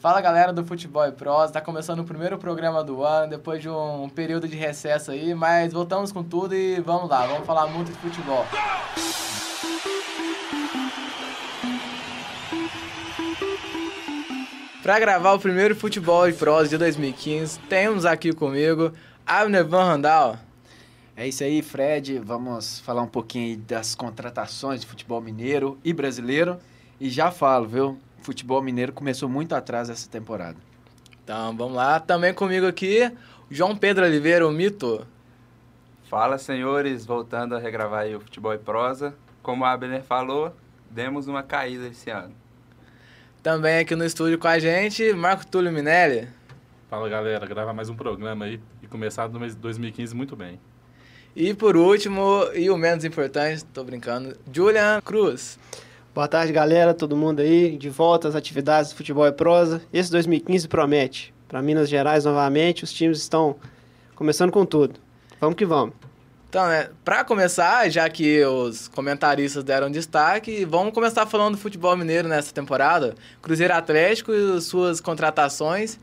Fala galera do Futebol e Prosa, tá começando o primeiro programa do ano, depois de um período de recesso aí, mas voltamos com tudo e vamos lá, vamos falar muito de futebol. Para gravar o primeiro Futebol e Prosa de 2015, temos aqui comigo Abner Van Randal. É isso aí, Fred. Vamos falar um pouquinho das contratações de futebol mineiro e brasileiro. E já falo, viu? Futebol mineiro começou muito atrás essa temporada. Então, vamos lá. Também comigo aqui, João Pedro Oliveira, o mito. Fala, senhores. Voltando a regravar aí o Futebol e Prosa. Como a Abner falou, demos uma caída esse ano. Também aqui no estúdio com a gente, Marco Túlio Minelli. Fala, galera. Gravar mais um programa aí e começar no mês 2015 muito bem. E por último, e o menos importante, tô brincando, Julian Cruz. Boa tarde, galera, todo mundo aí, de volta às atividades do futebol e prosa. Esse 2015 promete. Para Minas Gerais, novamente, os times estão começando com tudo. Vamos que vamos. Então, né, para começar, já que os comentaristas deram destaque, vamos começar falando do futebol mineiro nessa temporada. Cruzeiro Atlético e suas contratações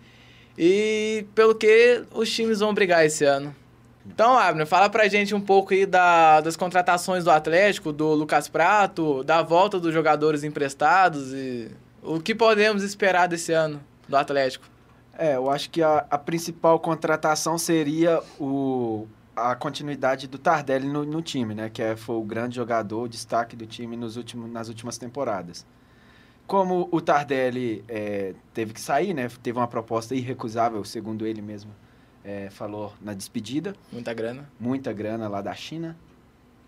e pelo que os times vão brigar esse ano. Então, Abner, fala pra gente um pouco aí da, das contratações do Atlético, do Lucas Prato, da volta dos jogadores emprestados e o que podemos esperar desse ano do Atlético. É, eu acho que a, a principal contratação seria o, a continuidade do Tardelli no, no time, né? Que é, foi o grande jogador, o destaque do time nos últimos, nas últimas temporadas. Como o Tardelli é, teve que sair, né? Teve uma proposta irrecusável, segundo ele mesmo, é, falou na despedida. Muita grana. Muita grana lá da China.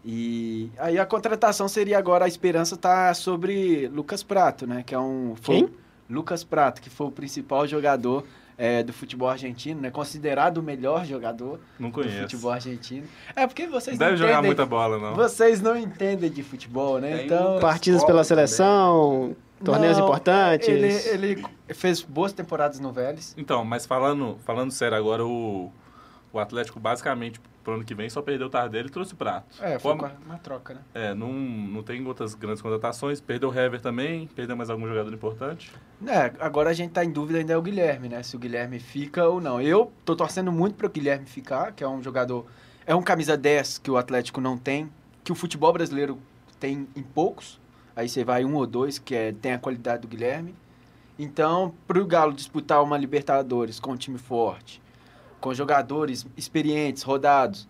E aí a contratação seria agora a esperança tá sobre Lucas Prato, né? Que é um. Quem? Lucas Prato, que foi o principal jogador é, do futebol argentino, né? Considerado o melhor jogador não do futebol argentino. É porque vocês Deve não jogar entendem, muita bola, não. Vocês não entendem de futebol, né? Tem então. Partidas pela seleção, torneios Não, importantes. Ele, ele fez boas temporadas no Vélez. Então, mas falando, falando sério agora, o, o Atlético basicamente pro ano que vem só perdeu o Tardelli e trouxe o Prato. É, foi Como- uma, uma troca, né? É, não, não tem outras grandes contratações. Perdeu o Hever também, perdeu mais algum jogador importante. É, agora a gente tá em dúvida ainda é o Guilherme, né? Se o Guilherme fica ou não. Eu tô torcendo muito para o Guilherme ficar, que é um jogador. É um camisa 10 que o Atlético não tem, que o futebol brasileiro tem em poucos. Aí você vai um ou dois, que é, tem a qualidade do Guilherme. Então, pro Galo disputar uma Libertadores com um time forte, com jogadores experientes, rodados,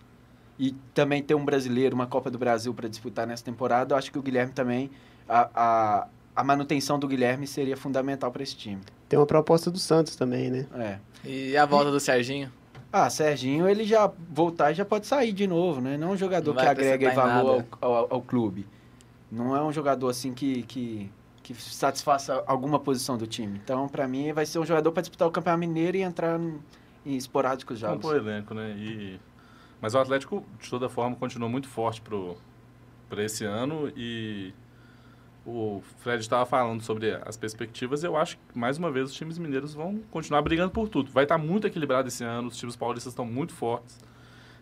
e também ter um brasileiro, uma Copa do Brasil para disputar nessa temporada, eu acho que o Guilherme também. A, a, a manutenção do Guilherme seria fundamental para esse time. Tem uma proposta do Santos também, né? É. E a volta do Serginho. Ah, Serginho, ele já voltar e já pode sair de novo, né? Não é um jogador Não que agrega valor ao, ao, ao clube. Não é um jogador assim que, que, que satisfaça alguma posição do time. Então, para mim, vai ser um jogador para disputar o Campeonato Mineiro e entrar em, em esporádicos jogos. Compor elenco, né? E... Mas o Atlético, de toda forma, continuou muito forte pro, pra esse ano e o Fred estava falando sobre as perspectivas. Eu acho que, mais uma vez, os times mineiros vão continuar brigando por tudo. Vai estar muito equilibrado esse ano, os times paulistas estão muito fortes.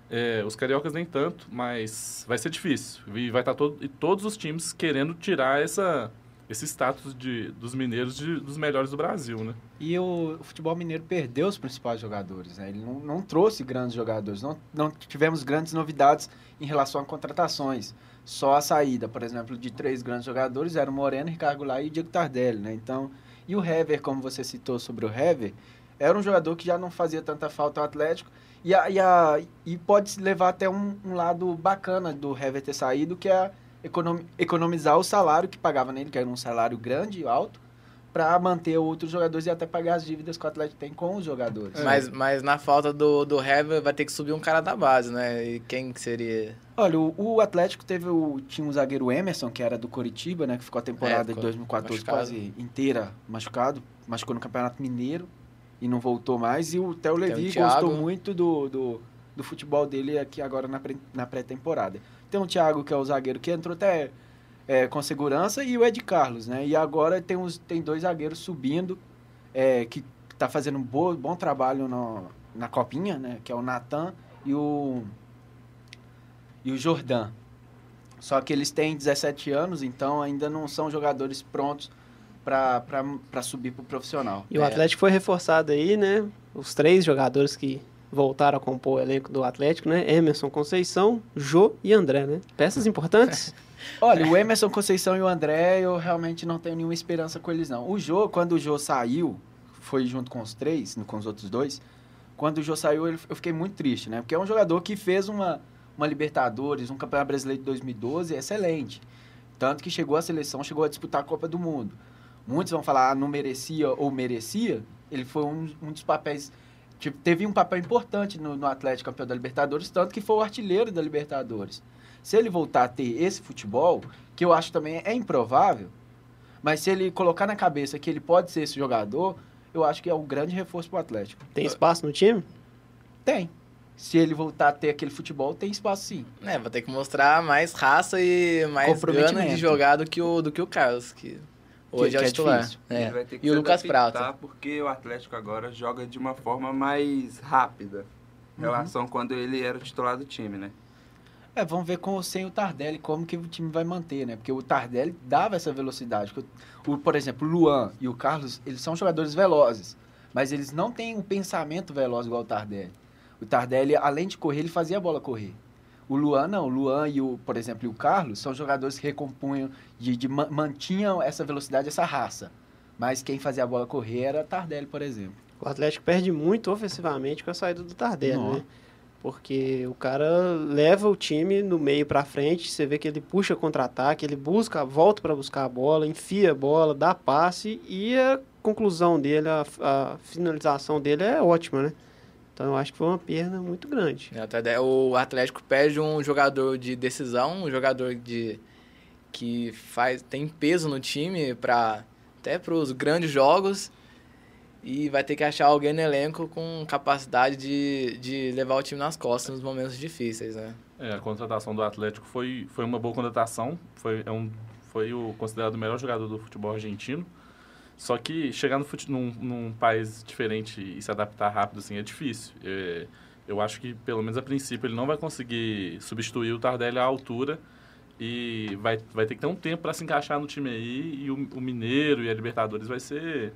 É, os cariocas nem tanto, mas vai ser difícil. E vai estar todo, e todos os times querendo tirar essa, esse status de, dos mineiros de, dos melhores do Brasil, né? E o, o futebol mineiro perdeu os principais jogadores, né? Ele não, não trouxe grandes jogadores, não, não tivemos grandes novidades em relação a contratações. Só a saída, por exemplo, de três grandes jogadores eram Moreno, Ricardo Goulart e Diego Tardelli, né? Então, e o Hever, como você citou sobre o Hever, era um jogador que já não fazia tanta falta ao Atlético e, a, e, a, e pode levar até um, um lado bacana do Hever ter saído, que é econom, economizar o salário que pagava nele, que era um salário grande, alto, para manter outros jogadores e até pagar as dívidas que o Atlético tem com os jogadores. Mas, mas na falta do, do Hever vai ter que subir um cara da base, né? E quem que seria? Olha, o, o Atlético teve o, tinha um zagueiro Emerson, que era do Coritiba, né? Que ficou a temporada É, de 2014 machucado. quase inteira machucado. Machucou no Campeonato Mineiro e não voltou mais. E o Theo Levi Thiago. gostou muito do, do, do futebol dele aqui agora na pré-temporada. Tem o Thiago, que é o zagueiro, que entrou até é, com segurança, e o Ed Carlos, né? E agora tem, uns, tem dois zagueiros subindo, é, que tá fazendo um bo, bom trabalho no, na copinha, né? Que é o Natan e o, e o Jordan. Só que eles têm 17 anos, então ainda não são jogadores prontos para subir pro profissional. E o É. Atlético foi reforçado aí, né? Os três jogadores que voltaram a compor o elenco do Atlético, né? Emerson Conceição, Jô e André, né? Peças importantes. Olha, o Emerson Conceição e o André, eu realmente não tenho nenhuma esperança com eles, não. O Jô, quando o Jô saiu, foi junto com os três, com os outros dois, quando o Jô saiu, eu fiquei muito triste, né? Porque é um jogador que fez uma, uma Libertadores, um Campeonato Brasileiro de 2012 excelente. Tanto que chegou à seleção, chegou a disputar a Copa do Mundo. Muitos vão falar, ah, não merecia ou merecia. Ele foi um, um dos papéis. Tipo, teve um papel importante no, no Atlético campeão da Libertadores, tanto que foi o artilheiro da Libertadores. Se ele voltar a ter esse futebol, que eu acho também é improvável, mas se ele colocar na cabeça que ele pode ser esse jogador, eu acho que é um grande reforço para o Atlético. Tem espaço no time? Tem. Se ele voltar a ter aquele futebol, tem espaço sim. É, vou ter que mostrar mais raça e mais gana de jogar do que o, do que o Carlos, que hoje Que- é é titular. difícil. É. E o Lucas Prata. porque o Atlético agora joga de uma forma mais rápida. Em Uhum. relação a quando ele era o titular do time, né? É, vamos ver com, sem o Tardelli como que o time vai manter, né? Porque o Tardelli dava essa velocidade. O, o- por exemplo, o Luan e o Carlos, eles são jogadores velozes, mas eles não têm um pensamento veloz igual o Tardelli. O Tardelli, além de correr, ele fazia a bola correr. O Luan não, o Luan e o, por exemplo, o Carlos são jogadores que recompunham, de, de ma- mantinham essa velocidade, essa raça. Mas quem fazia a bola correr era Tardelli, por exemplo. O Atlético perde muito ofensivamente com a saída do Tardelli, Nossa. né? Porque o cara leva o time no meio pra frente, você vê que ele puxa contra-ataque, ele busca, volta pra buscar a bola, enfia a bola, dá passe e a conclusão dele, a, a finalização dele é ótima, né? Então eu acho que foi uma perda muito grande. É, até O Atlético perde um jogador de decisão, um jogador de que faz tem peso no time para até para os grandes jogos e vai ter que achar alguém no elenco com capacidade de, de levar o time nas costas nos momentos difíceis, né? É, a contratação do Atlético foi, foi uma boa contratação. Foi, é um, foi o considerado o melhor jogador do futebol argentino. Só que chegar no fute, num, num país diferente e se adaptar rápido assim é difícil. É, eu acho que, pelo menos a princípio, ele não vai conseguir substituir o Tardelli à altura e vai, vai ter que ter um tempo para se encaixar no time aí. E o, o Mineiro e a Libertadores vai ser,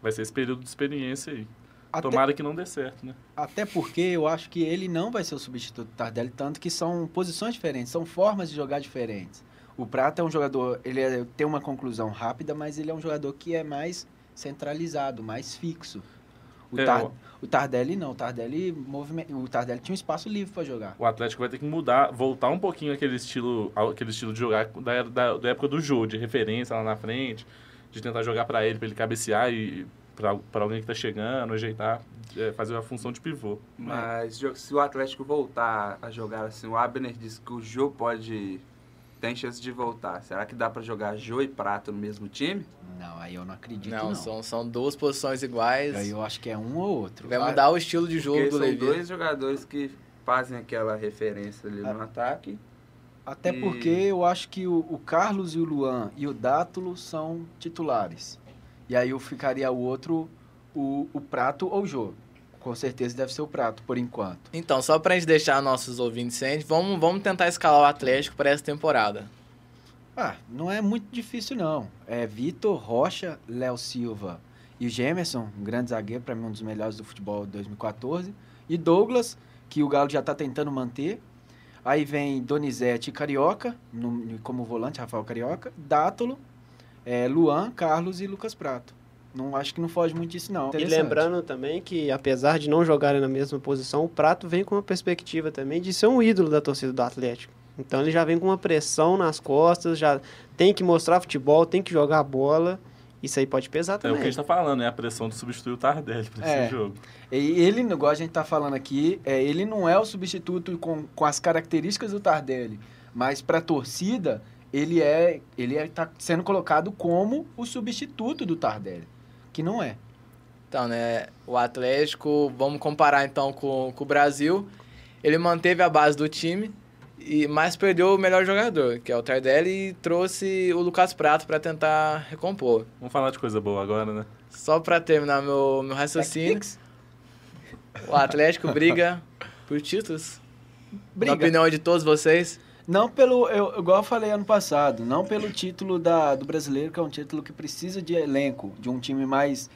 vai ser esse período de experiência aí. Até- Tomara que não dê certo, né? Até porque eu acho que ele não vai ser o substituto do Tardelli, tanto que são posições diferentes, são formas de jogar diferentes. O Prata é um jogador, ele é- tem uma conclusão rápida, mas ele é um jogador que é mais centralizado, mais fixo. O, É, Tar- o- Tardelli não, o Tardelli, movime- o Tardelli tinha um espaço livre para jogar. O Atlético vai ter que mudar, voltar um pouquinho aquele estilo, aquele estilo de jogar da, da, da época do jogo, de referência lá na frente, de tentar jogar para ele, para ele cabecear e para alguém que tá chegando, ajeitar, é, fazer a função de pivô. Mas se o Atlético voltar a jogar assim, o Abner disse que o Jô pode. Tem chance de voltar. Será que dá pra jogar Jô e Prato no mesmo time? Não, aí eu não acredito Não, não. São, são duas posições iguais. Aí eu acho que é um ou outro. Vai mudar o estilo de jogo Porque do são Levi. dois jogadores que fazem aquela referência ali no ataque. Até E- porque eu acho que o, o Carlos e o Luan e o Dátulo são titulares. E aí eu ficaria o outro, o, o Prato ou o Jô. Com certeza deve ser o Prato, por enquanto. Então, só pra gente deixar nossos ouvintes cientes, vamos, vamos tentar escalar o Atlético para essa temporada. Ah, não é muito difícil não. É Vitor, Rocha, Léo Silva e o Gemerson, um grande zagueiro, para mim um dos melhores do futebol de 2014. E Douglas, que o Galo já está tentando manter. Aí vem Donizete e Carioca, no- como volante, Rafael Carioca. Dátulo, é, Luan, Carlos e Lucas Prato. Não acho que não foge muito disso não. E lembrando também que, apesar de não jogarem na mesma posição, o Prato vem com uma perspectiva também de ser um ídolo da torcida do Atlético. Então ele já vem com uma pressão nas costas, já tem que mostrar futebol, tem que jogar bola. Isso aí pode pesar É o que também. a gente tá falando, é a pressão de substituir o Tardelli para É. esse jogo. E ele, igual a gente tá falando aqui, é, ele não é o substituto com, com as características do Tardelli, mas para a torcida, ele é ele é, tá sendo colocado como o substituto do Tardelli, que não é. Então, né, o Atlético, vamos comparar então com, com o Brasil, ele manteve a base do time, e mas perdeu o melhor jogador, que é o Tardelli, e trouxe o Lucas Prato para tentar recompor. Vamos falar de coisa boa agora, né? Só para terminar meu, meu raciocínio, o Atlético briga por títulos. Na briga. opinião de todos vocês. Não pelo, eu, igual eu falei ano passado, não pelo título da, do brasileiro, que é um título que precisa de elenco, de um time mais,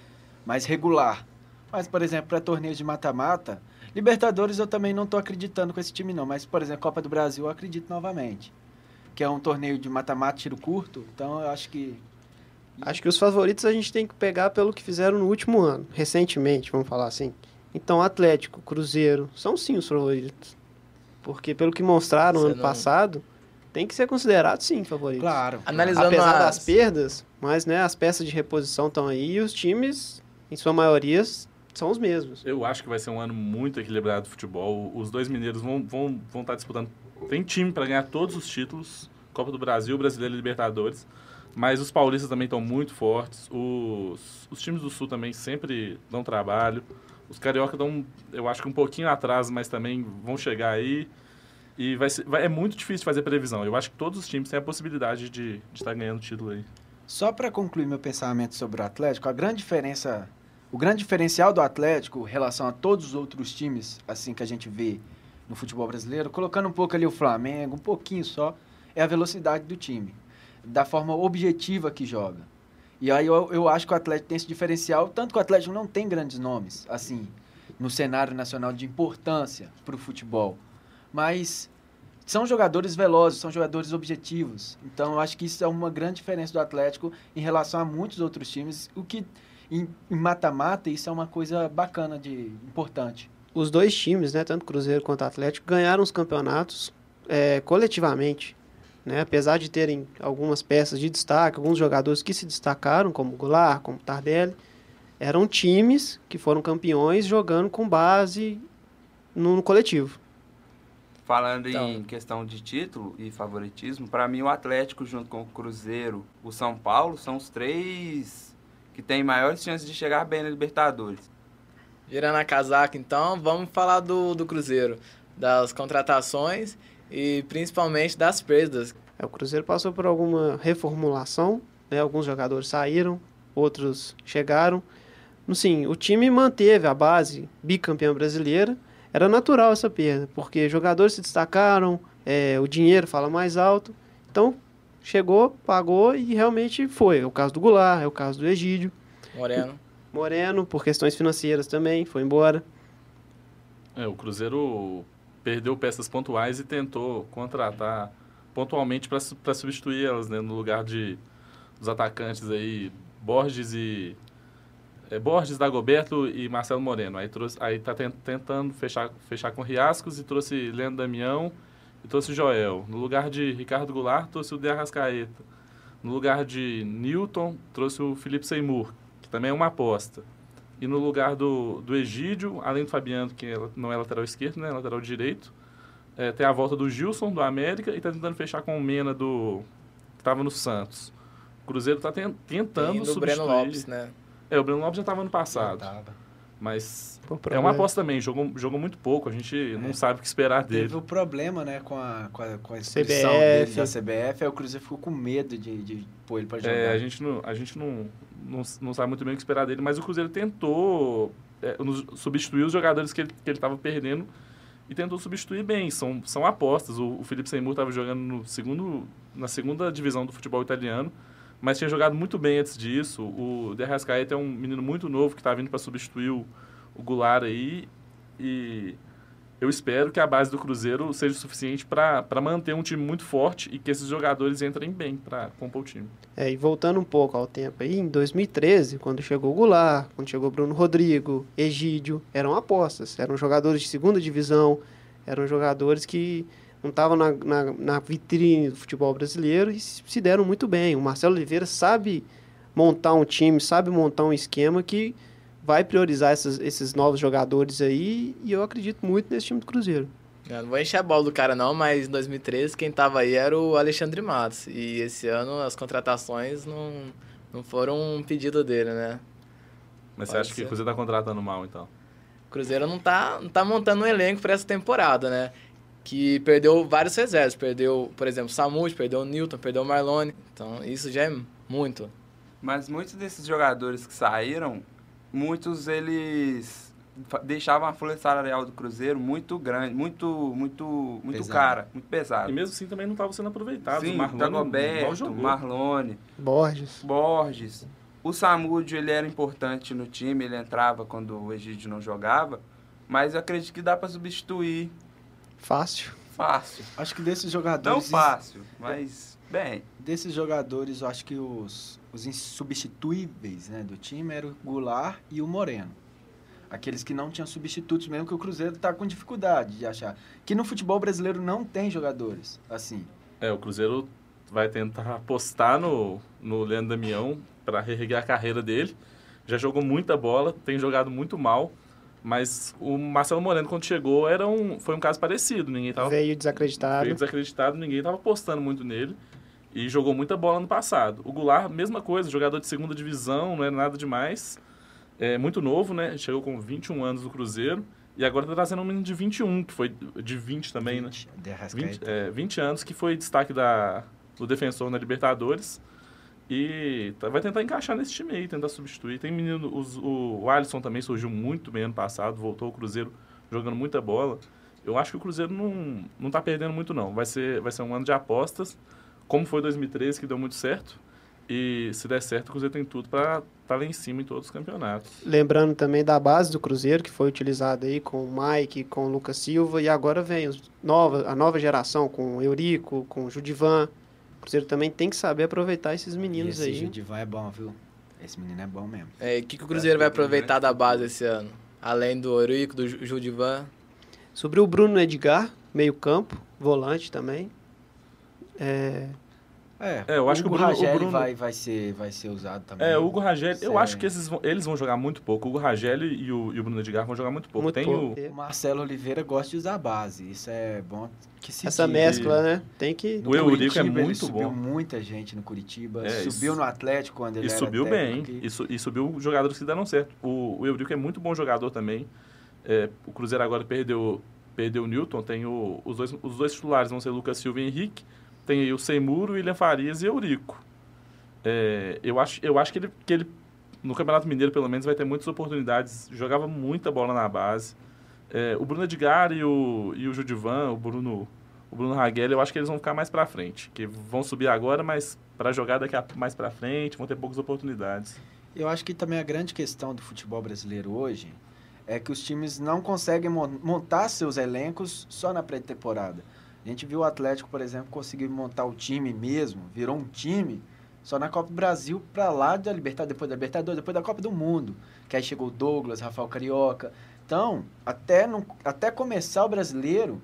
mais regular. Mas, por exemplo, para torneios de mata-mata, Libertadores eu também não estou acreditando com esse time, não. Mas, por exemplo, Copa do Brasil eu acredito novamente. Que é um torneio de mata-mata, tiro curto. Então eu acho que. Acho que os favoritos a gente tem que pegar pelo que fizeram no último ano, recentemente, vamos falar assim. Então, Atlético, Cruzeiro, são sim os favoritos. Porque pelo que mostraram Você ano não- passado, tem que ser considerado sim favoritos. Claro. Analisando Apesar as- das perdas, mas né, as peças de reposição estão aí e os times, em sua maioria, são os mesmos. Eu acho que vai ser um ano muito equilibrado de futebol. Os dois mineiros vão estar vão, vão estar disputando. Tem time para ganhar todos os títulos: Copa do Brasil, Brasileiro e Libertadores. Mas os paulistas também estão muito fortes. Os, os times do Sul também sempre dão trabalho. Os carioca dão, eu acho que um pouquinho atrás, mas também vão chegar aí. E vai ser, vai- é muito difícil fazer previsão. Eu acho que todos os times têm a possibilidade de estar ganhando título aí. Só para concluir meu pensamento sobre o Atlético, a grande diferença, o grande diferencial do Atlético em relação a todos os outros times, assim que a gente vê no futebol brasileiro, colocando um pouco ali o Flamengo, um pouquinho só, é a velocidade do time, da forma objetiva que joga. E aí eu, eu acho que o Atlético tem esse diferencial, tanto que o Atlético não tem grandes nomes, assim, no cenário nacional de importância para o futebol. Mas são jogadores velozes, são jogadores objetivos. Então, eu acho que isso é uma grande diferença do Atlético em relação a muitos outros times, o que em mata-mata isso é uma coisa bacana de importante. Os dois times, né, tanto Cruzeiro quanto Atlético, ganharam os campeonatos é, coletivamente. Né? Apesar de terem algumas peças de destaque, alguns jogadores que se destacaram, como Goulart, como Tardelli, eram times que foram campeões jogando com base no, no coletivo. Falando Então. em questão de título e favoritismo, para mim o Atlético junto com o Cruzeiro, o São Paulo são os três que têm maiores chances de chegar bem na Libertadores. Girando a casaca, então, vamos falar do, do Cruzeiro, das contratações e principalmente das perdas. É, o Cruzeiro passou por alguma reformulação, né? alguns jogadores saíram, outros chegaram. Sim, o time manteve a base bicampeã brasileira. Era natural essa perda, porque jogadores se destacaram, é, o dinheiro fala mais alto. Então, chegou, pagou e realmente foi. É o caso do Goulart, é o caso do Egídio. Moreno. Moreno, por questões financeiras também, foi embora. É, o Cruzeiro perdeu peças pontuais e tentou contratar pontualmente para substituir elas, né, no lugar de dos atacantes aí Borges e é, Borges, Dagoberto e Marcelo Moreno. Aí trouxe, aí tá ten- tentando fechar fechar com Riascos e trouxe Leandro Damião e trouxe Joel. No lugar de Ricardo Goulart, trouxe o De Arrascaeta. No lugar de Newton, trouxe o Felipe Seymour, que também é uma aposta. E no lugar do, do Egídio, além do Fabiano, que é- não é lateral esquerdo, né? Lateral direito. é, tem a volta do Gilson, do América, e tá tentando fechar com o Mena, do que estava no Santos. O Cruzeiro tá ten- tentando E substituir... Breno Lopes, né? É, o Breno Lopes já estava ano passado. Mas é problema. uma aposta também. Jogou, jogou muito pouco. A gente não sabe o que esperar dele. Teve o problema, né, com a, com a, com a inscrição CBF. dele da CBF, aí o Cruzeiro ficou com medo de, de pôr ele pra jogar. É, a gente, não, a gente não, não, não sabe muito bem o que esperar dele, mas o Cruzeiro tentou é, substituir os jogadores que ele que ele estava perdendo e tentou substituir bem. São, são apostas. O, o Felipe Seymour estava jogando no segundo, na segunda divisão do futebol italiano, mas tinha jogado muito bem antes disso. O De Arrascaeta é um menino muito novo que está vindo para substituir o, o Goulart aí e eu espero que a base do Cruzeiro seja suficiente para manter um time muito forte e que esses jogadores entrem bem para compor o time. É, e voltando um pouco ao tempo aí, em 2013, quando chegou o Goulart, quando chegou Bruno Rodrigo, Egídio, eram apostas, eram jogadores de segunda divisão, eram jogadores que não estavam na, na, na vitrine do futebol brasileiro e se deram muito bem. O Marcelo Oliveira sabe montar um time, sabe montar um esquema que vai priorizar essas- esses novos jogadores aí e eu acredito muito nesse time do Cruzeiro. Eu não vou encher a bola do cara não, mas em 2013 quem tava aí era o Alexandre Matos. E esse ano as contratações não, não foram um pedido dele, né? Mas você Pode acha que ser. o Cruzeiro tá contratando mal, então? O Cruzeiro não tá, não tá montando um elenco para essa temporada, né? Que perdeu vários reservas. Perdeu, por exemplo, o Samudio, perdeu o Newton, perdeu o Marlone. Então isso já é muito. Mas muitos desses jogadores que saíram, muitos eles fa- deixava a folha salarial do Cruzeiro muito grande, muito, muito, muito Pesado. cara, muito E pesado. mesmo assim também não estava sendo aproveitado. Sim, o Marlon. Marlone, Borges. Borges. O Samúdio, ele era importante no time, ele entrava quando o Egídio não jogava, mas eu acredito que dá para substituir Fácil. fácil. Acho que desses Não jogadores. fácil, mas bem. Desses jogadores, eu acho que os, os insubstituíveis né, do time eram o Goulart e o Moreno. Aqueles que não tinham substitutos, mesmo que o Cruzeiro está com dificuldade de achar. Que no futebol brasileiro não tem jogadores assim. É, o Cruzeiro vai tentar apostar no, no Leandro Damião para reerguer a carreira dele. Já jogou muita bola, tem jogado muito mal, mas o Marcelo Moreno, quando chegou, era um, foi um caso parecido. Ninguém estava Veio desacreditado. Veio desacreditado, ninguém estava apostando muito nele. E jogou muita bola no passado. O Goulart, mesma coisa, jogador de segunda divisão, não é nada demais. É muito novo, né? Chegou com 21 anos no Cruzeiro. E agora tá trazendo um menino de 21, que foi de 20 também, né? 20, de 20, Arrascaeta. é, 20 anos, que foi destaque da, do defensor na Libertadores. E tá- vai tentar encaixar nesse time aí, tentar substituir. Tem menino, os- o, o Alisson também surgiu muito bem ano passado, voltou ao Cruzeiro jogando muita bola. Eu acho que o Cruzeiro não, não tá perdendo muito, não. Vai ser, vai ser um ano de apostas, como foi 2013, que deu muito certo. E se der certo, o Cruzeiro tem tudo para estar lá em cima em todos os campeonatos. Lembrando também da base do Cruzeiro, que foi utilizada aí com o Mike, com o Lucas Silva, e agora vem os nova, a nova geração com o Eurico, com o Judivan. O Cruzeiro também tem que saber aproveitar esses E meninos esse aí. Judivan é bom, viu? Esse menino é bom mesmo. É, o que, que o Cruzeiro vai aproveitar da base esse ano? Além do Eurico, do Ju- Judivan. Sobre o Bruno Edgar, meio campo, volante também. É, É, É, eu acho que o Hugo Bruno- o Rageli Bruno- vai, vai, ser, vai ser usado também. É, o Hugo Rageli, eu acho que esses vão, eles vão jogar muito pouco. O Hugo Rageli e o, e o Bruno Edgar vão jogar muito pouco. muito tem pouco. o, O Marcelo Oliveira gosta de usar a base. Isso é bom que se Essa mescla, né? Tem que. O Eurico é muito subiu bom. muita gente no Curitiba. É, subiu isso- no Atlético quando ele E era subiu bem, e, su- e subiu jogadores que deram certo. O, o Eurico é muito bom jogador também. É, o Cruzeiro agora perdeu, perdeu o Newton, tem o, os, dois, os dois titulares vão ser Lucas Silva e Henrique. Tem aí o Seimuro, William Farias e Eurico. É, eu, acho, eu acho que ele, que ele, no Campeonato Mineiro, pelo menos, vai ter muitas oportunidades. Jogava muita bola na base. É, o Bruno Edgar e o, e o Judivan, o Bruno, o Bruno Raguel, eu acho que eles vão ficar mais pra frente. Que vão subir agora, mas para jogar daqui a, mais pra frente, vão ter poucas oportunidades. Eu acho que também a grande questão do futebol brasileiro hoje é que os times não conseguem mon- montar seus elencos só na pré-temporada. A gente viu o Atlético, por exemplo, conseguir montar o time mesmo, virou um time só na Copa do Brasil para lá da Libertadores, depois da Libertadores, depois da Copa do Mundo, que aí chegou Douglas, Rafael Carioca. Então, até, não, até começar o brasileiro,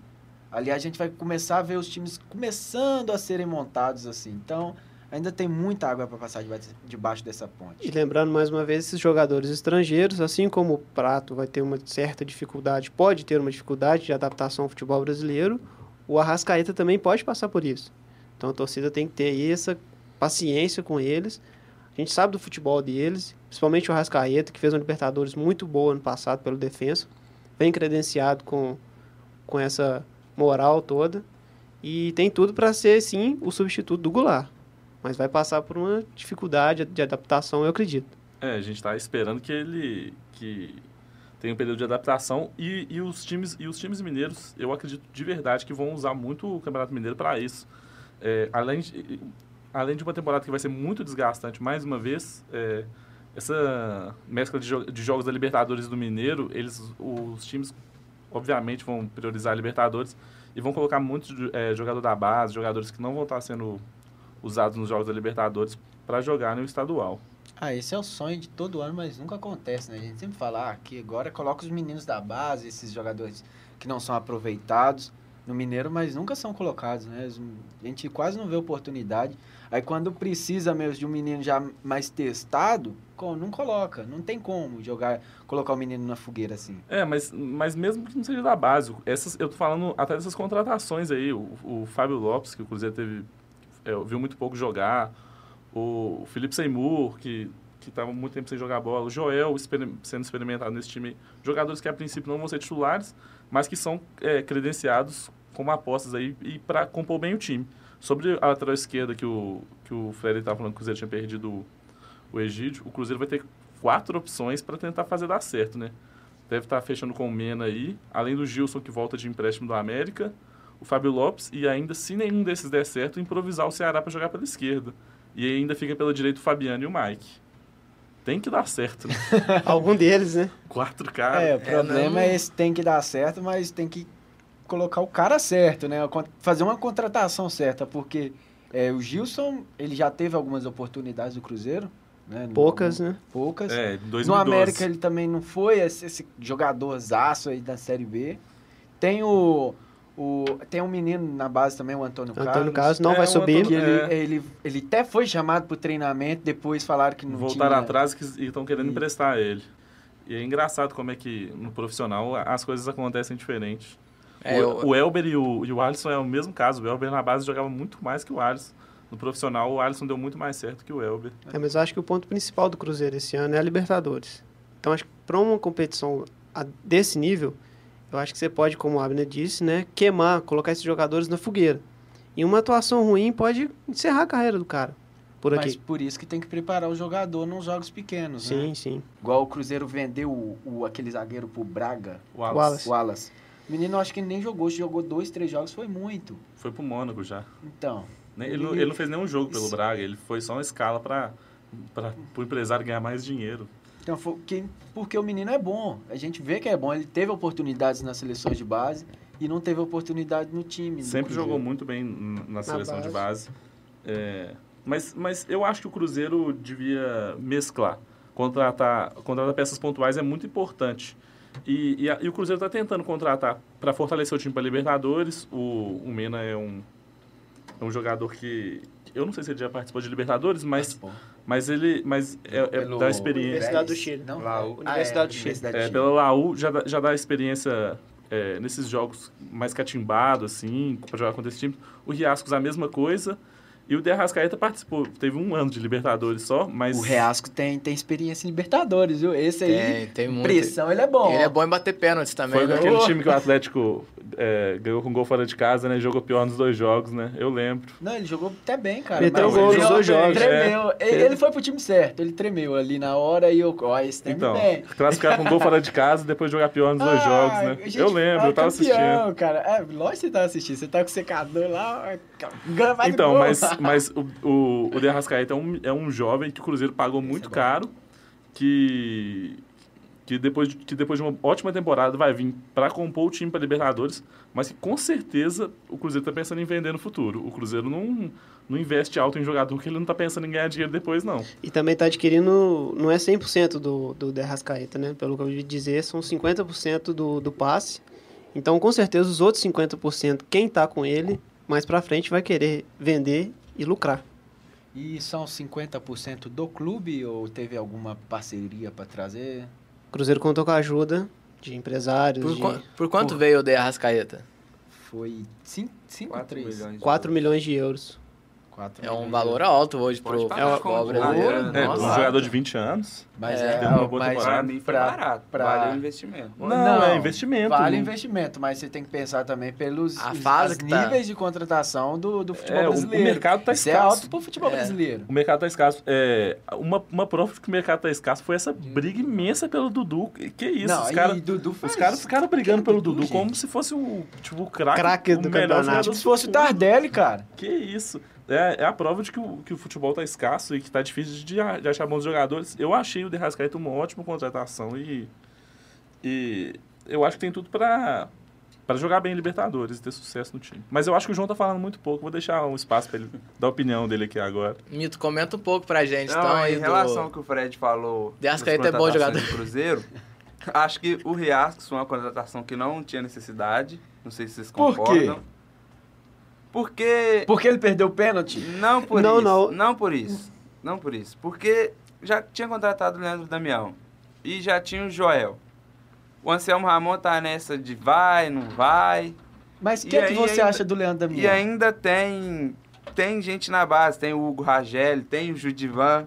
ali a gente vai começar a ver os times começando a serem montados assim. Então, ainda tem muita água para passar debaixo dessa ponte. E lembrando mais uma vez, esses jogadores estrangeiros, assim como o Prato vai ter uma certa dificuldade, pode ter uma dificuldade de adaptação ao futebol brasileiro, o Arrascaeta também pode passar por isso. Então a torcida tem que ter essa paciência com eles. A gente sabe do futebol deles, principalmente o Arrascaeta, que fez uma Libertadores muito boa ano passado pelo defensa, bem credenciado com, com essa moral toda, e tem tudo para ser, sim, o substituto do Goulart mas vai passar por uma dificuldade de adaptação, eu acredito. É, a gente está esperando que ele que tenha um período de adaptação e, e os times e os times mineiros, eu acredito de verdade que vão usar muito o Campeonato Mineiro para isso. É, além de, além de uma temporada que vai ser muito desgastante, mais uma vez, é, essa mescla de, jo de jogos da Libertadores do Mineiro, eles os times obviamente vão priorizar a Libertadores e vão colocar muitos é, jogador da base, jogadores que não vão estar sendo usados nos jogos da Libertadores para jogar no estadual. Ah, esse é o sonho de todo ano, mas nunca acontece, né? A gente sempre fala ah, que agora coloca os meninos da base, esses jogadores que não são aproveitados no Mineiro, mas nunca são colocados, né? A gente quase não vê oportunidade. Aí quando precisa mesmo de um menino já mais testado, não coloca, não tem como jogar, colocar o menino na fogueira assim. É, mas, mas mesmo que não seja da base, essas, eu tô falando até dessas contratações aí, o, o Fábio Lopes, que o Cruzeiro teve, é, viu muito pouco jogar, o Felipe Seymour, que que estava muito tempo sem jogar bola, o Joel sendo experimentado nesse time, jogadores que a princípio não vão ser titulares, mas que são é, credenciados como apostas aí e para compor bem o time. Sobre a lateral esquerda que o, que o Fred estava falando que o Cruzeiro tinha perdido o, o Egídio, o Cruzeiro vai ter quatro opções para tentar fazer dar certo, né? deve estar fechando com o Mena aí, além do Gilson que volta de empréstimo do América, o Fábio Lopes e ainda, se nenhum desses der certo, improvisar o Ceará para jogar pela esquerda. E ainda fica pela direita o Fabiano e o Mike. Tem que dar certo, né? Algum deles, né? Quatro caras. É, o problema não- é esse, tem que dar certo, mas tem que colocar o cara certo, né? Fazer uma contratação certa, porque é, o Gilson, ele já teve algumas oportunidades do Cruzeiro, né? Poucas, no- né? Poucas. É, em 2012. No América ele também não foi esse, esse jogador zaço aí da Série B. Tem o, o tem um menino na base também, o Antônio, Antônio Carlos. Carlos não É, vai o subir. Que ele, É. ele, ele até foi chamado pro treinamento, depois falaram que não Voltaram tinha. atrás e estão querendo Isso. emprestar ele. E é engraçado como é que no profissional as coisas acontecem diferente. É, o, eu- o Elber e o, e o Alisson é o mesmo caso. O Elber na base jogava muito mais que o Alisson. No profissional, o Alisson deu muito mais certo que o Elber. É, mas eu acho que o ponto principal do Cruzeiro esse ano é a Libertadores. Então, acho que para uma competição a- desse nível, eu acho que você pode, como o Abner disse, né, queimar, colocar esses jogadores na fogueira. E uma atuação ruim pode encerrar a carreira do cara por Mas aqui. por isso que tem que preparar o jogador nos jogos pequenos, né? Sim, sim. Igual o Cruzeiro vendeu o, o- aquele zagueiro pro Braga, O Wallace. Wallace o Wallace. O menino acho que nem jogou, jogou dois, três jogos, foi muito. foi pro Mônaco já. Então, Nem- Ele, não, ele não fez nenhum jogo pelo Isso. Braga, ele foi só uma escala para o empresário ganhar mais dinheiro. Então foi, que, porque o menino é bom. A gente vê que é bom. Ele teve oportunidades nas seleções de base e não teve oportunidade no time. Sempre jogou muito bem na seleção de base. base. É, mas, mas eu acho que o Cruzeiro devia mesclar. Contratar, contratar peças pontuais é muito importante. E, e, a- e o Cruzeiro está tentando contratar para fortalecer o time para Libertadores. O, o Mena é um, é um jogador que. Eu não sei se ele já participou de Libertadores, mas, Participou. mas ele mas é, é Pelo da experiência. Universidade do Chile. Não? O- Universidade do Chile. Universidade do É, Chile. pela Laú já, dá- já dá experiência é, nesses jogos mais catimbado, assim, para jogar contra esse time. O Riascos a mesma coisa. E o De Arrascaeta participou. Teve um ano de Libertadores só, mas. O Reasco tem, tem experiência em Libertadores, viu? Esse aí, Tem, tem muito. pressão, ele é bom. Ele é bom em bater pênaltis também, Foi né? naquele Oh. time que o Atlético é, ganhou com gol fora de casa, né? Jogou pior nos dois jogos, né? Eu lembro. Não, ele jogou até bem, cara. Meteu mas gol nos dois jogos, Tremeu. é. Ele, ele foi pro time certo, ele tremeu ali na hora e eu. Ó, esse treme Então, bem. classificar com gol fora de casa e depois jogar pior nos dois Ah, jogos, a né? gente Eu lembro, eu tava campeão, assistindo. cara. É, lógico que você tá assistindo. Você tá com o secador lá, ganha mais Então, gol. mas, mas o, o, o De Arrascaeta é um, é um jovem que o Cruzeiro pagou muito bom. caro, que, que, depois, de- que depois de uma ótima temporada vai vir para compor o time para Libertadores, mas que com certeza o Cruzeiro está pensando em vender no futuro. O Cruzeiro não, não investe alto em jogador que ele não está pensando em ganhar dinheiro depois, não. E também está adquirindo, não é 100% do, do Derrascaeta, né? Pelo que eu ouvi dizer, são 50% do, do passe. Então, com certeza, os outros 50%, quem está com ele, mais para frente vai querer vender e lucrar. E são 50% do clube ou teve alguma parceria pra trazer? O Cruzeiro contou com a ajuda de empresários, Por, de quan- por quanto Por- veio o De Arrascaeta? Foi 5 ou 4 3? milhões. de 4 milhões de euros. É um valor alto hoje futebol com brasileiro. gol, É, um jogador de 20 anos. Mas É, é, uma boa mas. Pra mim foi pra- barato. pra- Vale o investimento. Não, é investimento. Vale Não- investimento, mas você tem que pensar também pelos A os- fase as que tá. níveis de contratação do, do futebol É, o, o brasileiro. mercado está Isso é escasso. alto pro futebol É. brasileiro. O mercado tá escasso. É, uma, uma prova de que o mercado tá escasso foi essa briga imensa pelo Dudu. Que, isso? Não, os caras Dudu os caras ficaram brigando pelo Dudu, Dudu como se fosse o, tipo, o craque, Craque o do melhor campeonato. jogador do se fosse o. Tardelli, cara. Que isso? É, é a prova de que o, que o futebol tá escasso e que tá difícil de, a- de achar bons jogadores. Eu achei o De Rascaeta uma ótima contratação e, e eu acho que tem tudo pra, pra jogar bem em Libertadores e ter sucesso no time. Mas eu acho que o João tá falando muito pouco. Vou deixar um espaço pra ele dar a opinião dele aqui agora. Mito, comenta um pouco pra gente, Não, então, em do... relação ao que o Fred falou De Arrascaeta é bom jogador. Cruzeiro, acho que o Riascos foi uma contratação que não tinha necessidade. Não sei se vocês Por quê? concordam. Porque Porque ele perdeu o pênalti. Não por Não, isso. não. Não por isso. Não por isso. Porque já tinha contratado o Leandro Damião. E já tinha o Joel. O Anselmo Ramon tá nessa de vai, não vai. Mas o que, é que aí você ainda- acha do Leandro Damião? E ainda tem tem gente na base, tem o Hugo Ragel, tem o Judivan,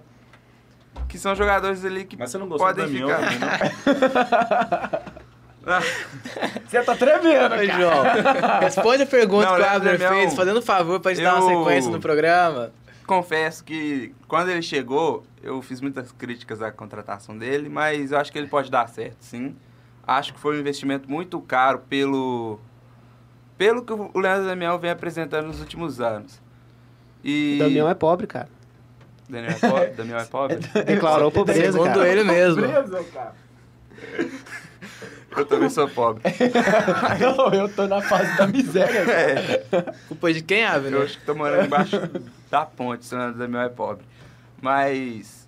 que são jogadores ali que Mas você não gostou do podem Damião ficar. também, não? Ah, Você tá tremendo, Oi, cara. João. Responde a pergunta Não, que o Abner Damião, fez, fazendo um favor pra gente dar uma eu- sequência no programa. confesso que quando ele chegou, eu fiz muitas críticas à contratação dele, mas eu acho que ele pode dar certo, sim. Acho que foi um investimento muito caro pelo pelo que o Leandro Damião vem apresentando nos últimos anos. E O Damião é pobre, cara. Daniel é pobre? Damião é pobre? Declarou pobreza, Segundo cara. ele mesmo. Cara. Eu também sou pobre. Não, eu tô na fase da miséria. cara. É, Culpa de quem, eu Abner? acho que tô morando embaixo da ponte, se o Leandro Damião é pobre. Mas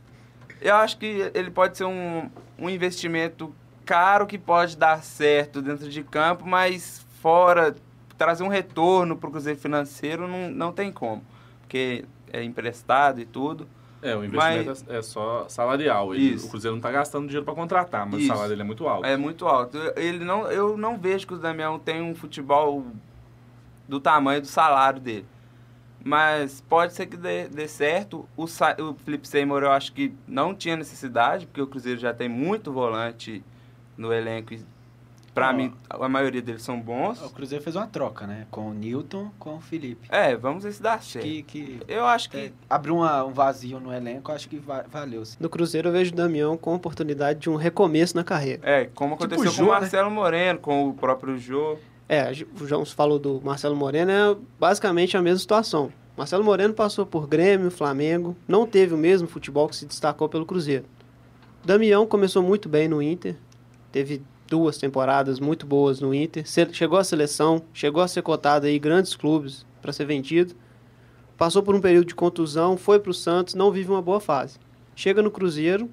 eu acho que ele pode ser um, um investimento caro que pode dar certo dentro de campo, mas fora, trazer um retorno para o Cruzeiro financeiro não, não tem como. Porque é emprestado e tudo. É, o investimento é é só salarial. Ele- o Cruzeiro não está gastando dinheiro para contratar, mas Isso. o salário dele é muito alto. É muito alto. Ele não, eu não vejo que o Damião tem um futebol do tamanho do salário dele. Mas pode ser que dê, dê certo. O, o Felipe Seymour eu acho que não tinha necessidade, porque o Cruzeiro já tem muito volante no elenco. E pra Ó. mim, a maioria deles são bons. O Cruzeiro fez uma troca, né? Com o Newton, com o Felipe. É, vamos ver se dá certo. Que, que Eu acho que é, abriu uma- um vazio no elenco, acho que va- valeu. sim. No Cruzeiro eu vejo o Damião com a oportunidade de um recomeço na carreira. É, como Tipo aconteceu o com o Jô, né? Marcelo Moreno, com o próprio Jô. É, o João falou do Marcelo Moreno, é basicamente a mesma situação. Marcelo Moreno passou por Grêmio, Flamengo, não teve o mesmo futebol que se destacou pelo Cruzeiro. Damião começou muito bem no Inter, teve duas temporadas muito boas no Inter, chegou à seleção, chegou a ser cotado aí em grandes clubes para ser vendido, passou por um período de contusão, foi para o Santos, não vive uma boa fase. Chega no Cruzeiro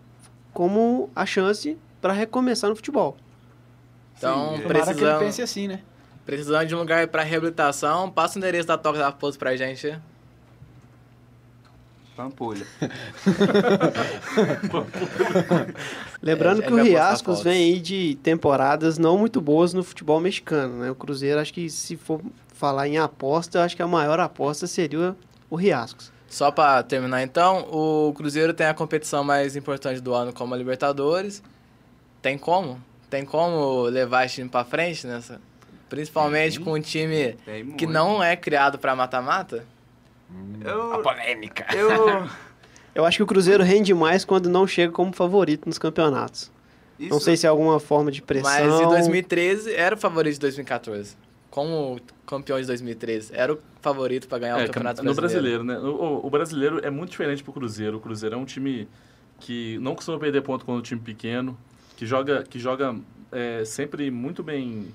como a chance para recomeçar no futebol. Então, Sim, é. Tomara que ele pense assim, né? Precisando de um lugar para reabilitação, passa o endereço da Toca da Raposa pra gente. Pampulha. Lembrando É, que o Riascos vem aí de temporadas não muito boas no futebol mexicano, né? O Cruzeiro, acho que se for falar em aposta, eu acho que a maior aposta seria o Riascos. Só pra terminar então, o Cruzeiro tem a competição mais importante do ano como a Libertadores. Tem como? Tem como levar esse time pra frente nessa? Principalmente Tem. com um time que não é criado pra mata-mata? Eu, polêmica. eu, Eu acho que o Cruzeiro rende mais quando não chega como favorito nos campeonatos. Não isso- sei se é alguma forma de pressão. Mas em 2013 era o favorito de 2014. Como campeão de 2013, era o favorito pra ganhar o É, Campeonato no Brasileiro. brasileiro, né? O, o brasileiro é muito diferente pro Cruzeiro. O Cruzeiro é um time que não costuma perder ponto quando o time pequeno, que joga, que joga é, sempre muito bem.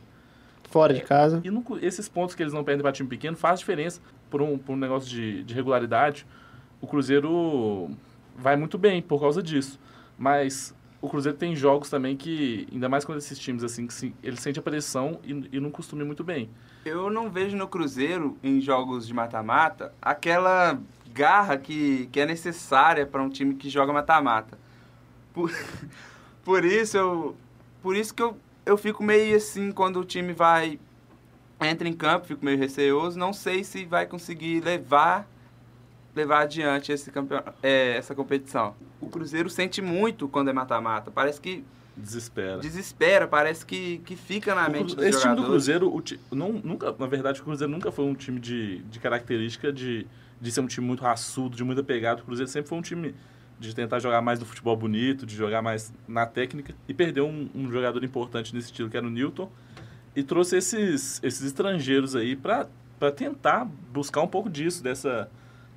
Fora de casa. E não esses pontos que eles não perdem para time pequeno faz diferença por um, por um negócio de, de regularidade. O Cruzeiro vai muito bem por causa disso. Mas o Cruzeiro tem jogos também que, ainda mais quando esses times assim, que se, ele sente a pressão e, e não costuma ir muito bem. Eu não vejo no Cruzeiro, em jogos de mata-mata, aquela garra que, que é necessária para um time que joga mata-mata. Por, por isso eu por isso que eu, eu fico meio assim quando o time vai entra em campo, fico meio receoso, não sei se vai conseguir levar levar adiante esse campeon, é, essa competição. O Cruzeiro sente muito quando é mata-mata, parece que Desespera. desespera, parece que, que fica na O mente dos Esse time do. Cruzeiro, o ti- não, nunca, na verdade, o Cruzeiro nunca foi um time de, de característica de, de ser um time muito raçudo, de muita pegada. O Cruzeiro sempre foi um time de tentar jogar mais no futebol bonito, de jogar mais na técnica. E perdeu um, um jogador importante nesse estilo, que era o Newton. E trouxe esses, esses estrangeiros aí para tentar buscar um pouco disso, dessa,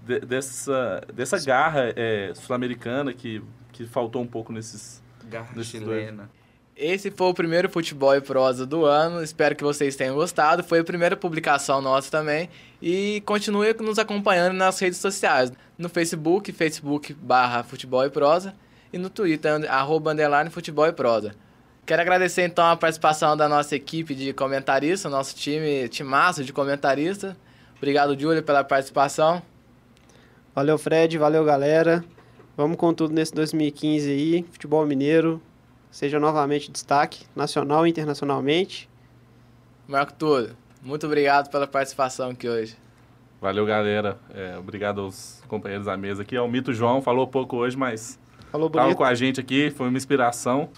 de- dessa, dessa garra é, sul-americana que, que faltou um pouco nesses... Garra Desses chilena. Esse foi o primeiro Futebol e Prosa do ano. Espero que vocês tenham gostado. Foi a primeira publicação nossa também. E continue nos acompanhando nas redes sociais. No Facebook, Facebook barra Futebol e Prosa. E no Twitter, arroba underline Futebol e Prosa. Quero agradecer então a participação da nossa equipe de comentaristas, nosso time, timaço de comentaristas. Obrigado, Júlia, pela participação. Valeu, Fred. Valeu, galera. Vamos com tudo nesse 2015 aí. Futebol mineiro. Seja novamente destaque, nacional e internacionalmente. Marco Túlio, muito obrigado pela participação aqui hoje. Valeu, galera. É, obrigado aos companheiros da mesa aqui. É o Mito João, falou pouco hoje, mas Falou Estava bonito. com a gente aqui, foi uma inspiração.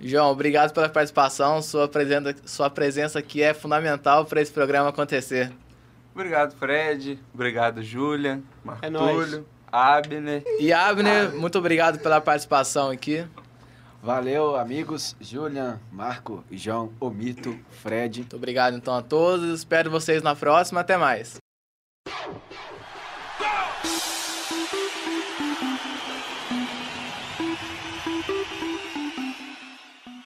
João, obrigado pela participação. Sua presença, sua presença aqui é fundamental para esse programa acontecer. Obrigado, Fred. Obrigado, É nóis. Martúlio, Abner. E Abner, muito obrigado pela participação aqui. Valeu, amigos. Julian, Marco, João, Omito, Fred. Muito obrigado então a todos. Espero vocês na próxima. Até mais.